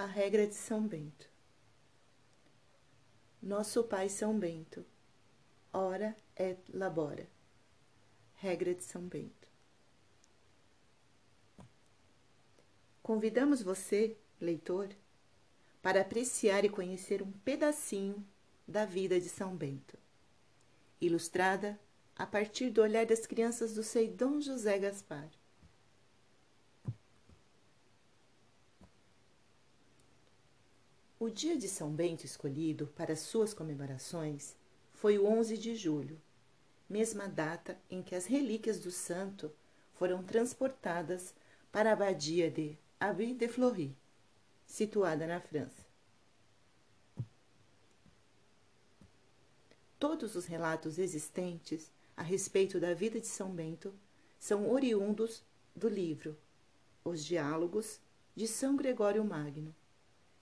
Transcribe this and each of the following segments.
A regra de São Bento. Nosso Pai São Bento, ora et labora. Regra de São Bento. Convidamos você, leitor, para apreciar e conhecer um pedacinho da vida de São Bento, ilustrada a partir do olhar das crianças do Sei Dom José Gaspar. O dia de São Bento escolhido para suas comemorações foi o 11 de julho, mesma data em que as relíquias do santo foram transportadas para a abadia de Abbey de Fleury, situada na França. Todos os relatos existentes a respeito da vida de São Bento são oriundos do livro Os Diálogos de São Gregório Magno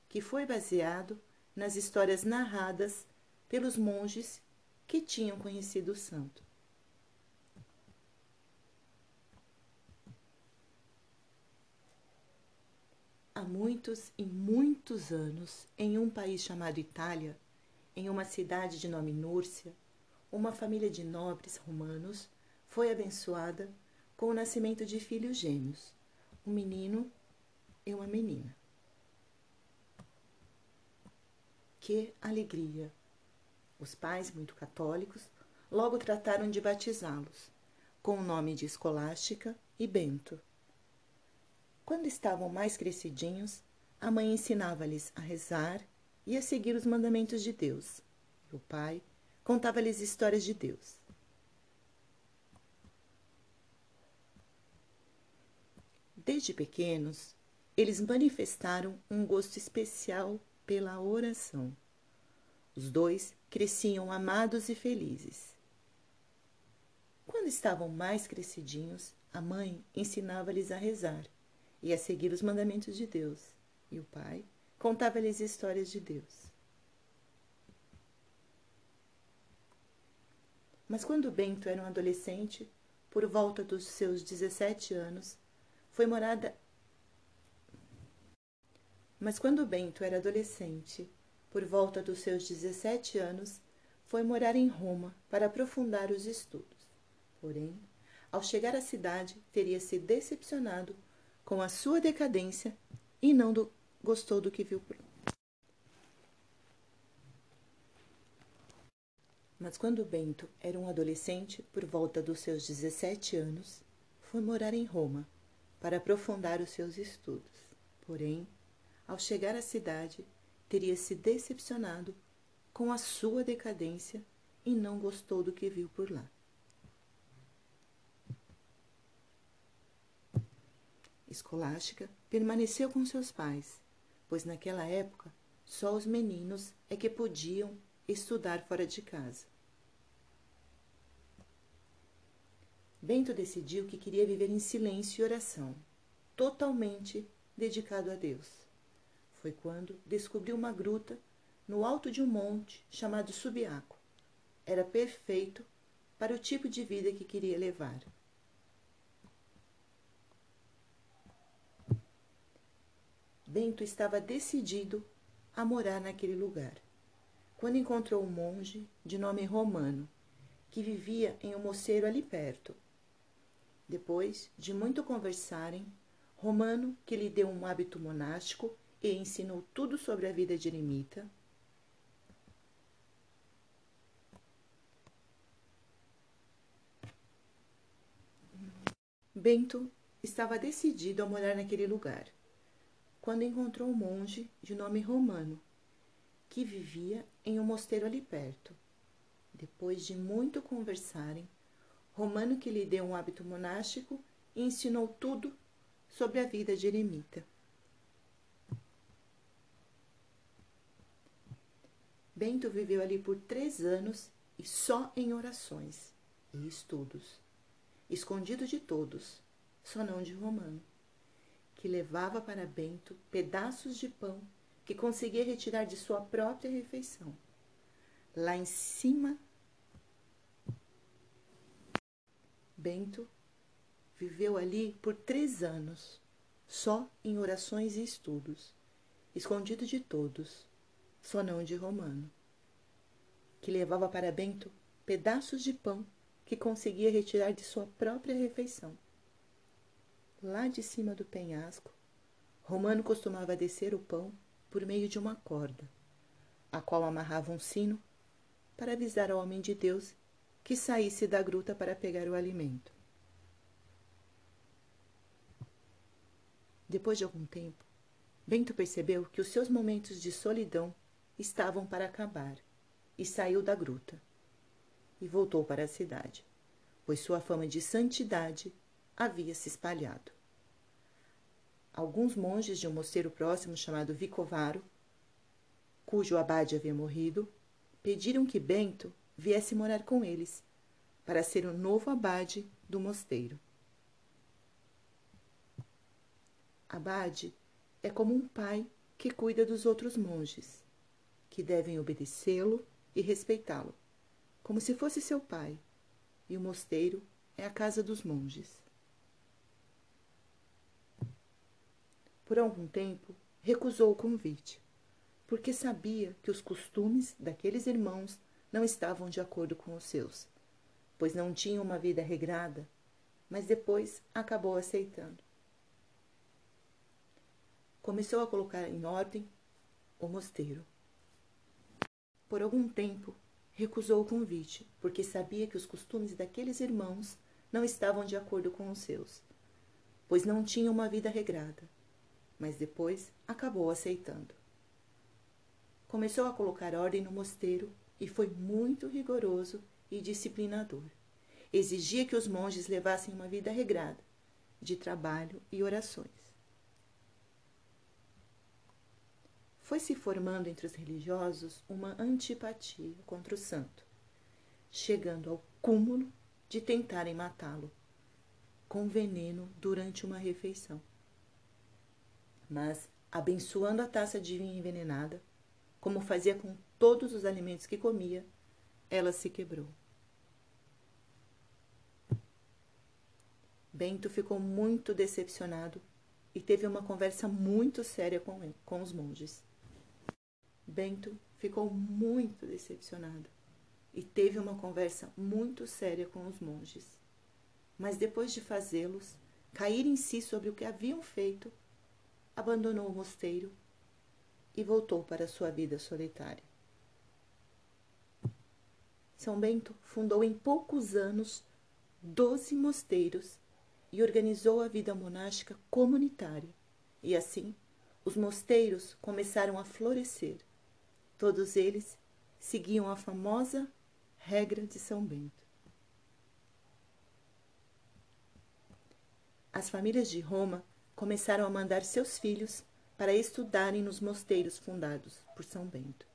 que foi baseado nas histórias narradas pelos monges que tinham conhecido o santo. Há muitos e muitos anos, em um país chamado Itália, em uma cidade de nome Núrcia, uma família de nobres romanos foi abençoada com o nascimento de filhos gêmeos, um menino e uma menina. Que alegria! Os pais, muito católicos, logo trataram de batizá-los, com o nome de Escolástica e Bento. Quando estavam mais crescidinhos, a mãe ensinava-lhes a rezar e a seguir os mandamentos de Deus, e o pai contava-lhes histórias de Deus. Desde pequenos, eles manifestaram um gosto especial pela oração. Os dois cresciam amados e felizes. Quando estavam mais crescidinhos, a mãe ensinava-lhes a rezar e a seguir os mandamentos de Deus, e o pai contava-lhes histórias de Deus. Mas quando Bento era um adolescente, por volta dos seus 17 anos, foi morada mas quando Bento era adolescente, por volta dos seus 17 anos, foi morar em Roma para aprofundar os estudos. Porém, ao chegar à cidade, teria se decepcionado com a sua decadência e não do, gostou do que viu Mas quando Bento era um adolescente, por volta dos seus 17 anos, foi morar em Roma para aprofundar os seus estudos. Porém, ao chegar à cidade, teria se decepcionado com a sua decadência e não gostou do que viu por lá. Escolástica permaneceu com seus pais, pois naquela época só os meninos é que podiam estudar fora de casa. Bento decidiu que queria viver em silêncio e oração, totalmente dedicado a Deus foi quando descobriu uma gruta no alto de um monte chamado Subiaco. Era perfeito para o tipo de vida que queria levar. Bento estava decidido a morar naquele lugar, quando encontrou um monge de nome Romano, que vivia em um moceiro ali perto. Depois de muito conversarem, Romano, que lhe deu um hábito monástico, e ensinou tudo sobre a vida de eremita. Bento estava decidido a morar naquele lugar, quando encontrou um monge de nome Romano, que vivia em um mosteiro ali perto. Depois de muito conversarem, Romano que lhe deu um hábito monástico e ensinou tudo sobre a vida de eremita. Bento viveu ali por três anos e só em orações e estudos, escondido de todos, só não de Romano, que levava para Bento pedaços de pão que conseguia retirar de sua própria refeição. Lá em cima, Bento viveu ali por três anos, só em orações e estudos, escondido de todos, só não de Romano, que levava para Bento pedaços de pão que conseguia retirar de sua própria refeição. Lá de cima do penhasco, Romano costumava descer o pão por meio de uma corda, a qual amarrava um sino para avisar ao homem de Deus que saísse da gruta para pegar o alimento. Depois de algum tempo, Bento percebeu que os seus momentos de solidão estavam para acabar e saiu da gruta e voltou para a cidade, pois sua fama de santidade havia se espalhado. Alguns monges de um mosteiro próximo chamado Vicovaro, cujo abade havia morrido, pediram que Bento viesse morar com eles para ser o novo abade do mosteiro. Abade é como um pai que cuida dos outros monges, que devem obedecê-lo e respeitá-lo, como se fosse seu pai, e o mosteiro é a casa dos monges. Por algum tempo, recusou o convite, porque sabia que os costumes daqueles irmãos não estavam de acordo com os seus, pois não tinham uma vida regrada, mas depois acabou aceitando começou a colocar em ordem o mosteiro. Por algum tempo, recusou o convite, porque sabia que os costumes daqueles irmãos não estavam de acordo com os seus, pois não tinham uma vida regrada, mas depois acabou aceitando. Começou a colocar ordem no mosteiro e foi muito rigoroso e disciplinador. Exigia que os monges levassem uma vida regrada, de trabalho e orações. Foi se formando entre os religiosos uma antipatia contra o santo, chegando ao cúmulo de tentarem matá-lo com veneno durante uma refeição. Mas, abençoando a taça de vinho envenenada, como fazia com todos os alimentos que comia, ela se quebrou. Bento ficou muito decepcionado e teve uma conversa muito séria com, com os monges. Bento ficou muito decepcionado e teve uma conversa muito séria com os monges. Mas depois de fazê-los cair em si sobre o que haviam feito, abandonou o mosteiro e voltou para sua vida solitária. São Bento fundou em poucos anos doze mosteiros e organizou a vida monástica comunitária. E assim, os mosteiros começaram a florescer Todos eles seguiam a famosa regra de São Bento. As famílias de Roma começaram a mandar seus filhos para estudarem nos mosteiros fundados por São Bento.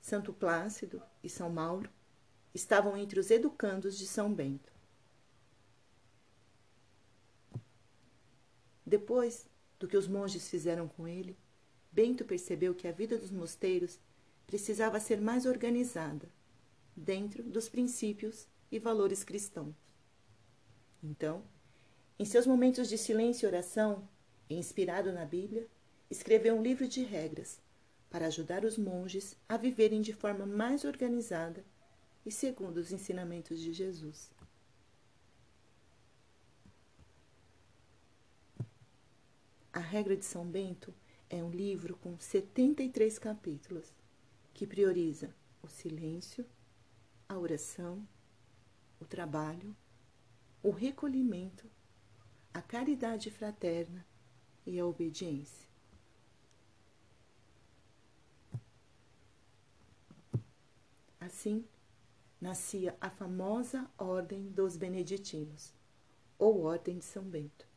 Santo Plácido e São Mauro estavam entre os educandos de São Bento. Depois do que os monges fizeram com ele, Bento percebeu que a vida dos mosteiros precisava ser mais organizada, dentro dos princípios e valores cristãos. Então, em seus momentos de silêncio e oração, inspirado na Bíblia, escreveu um livro de regras para ajudar os monges a viverem de forma mais organizada e segundo os ensinamentos de Jesus. A regra de São Bento é um livro com 73 capítulos que prioriza o silêncio, a oração, o trabalho, o recolhimento, a caridade fraterna e a obediência. Assim, nascia a famosa Ordem dos Beneditinos, ou Ordem de São Bento,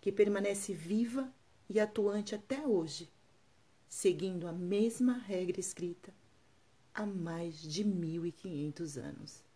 que permanece viva e atuante até hoje, seguindo a mesma regra escrita há mais de 1500 anos.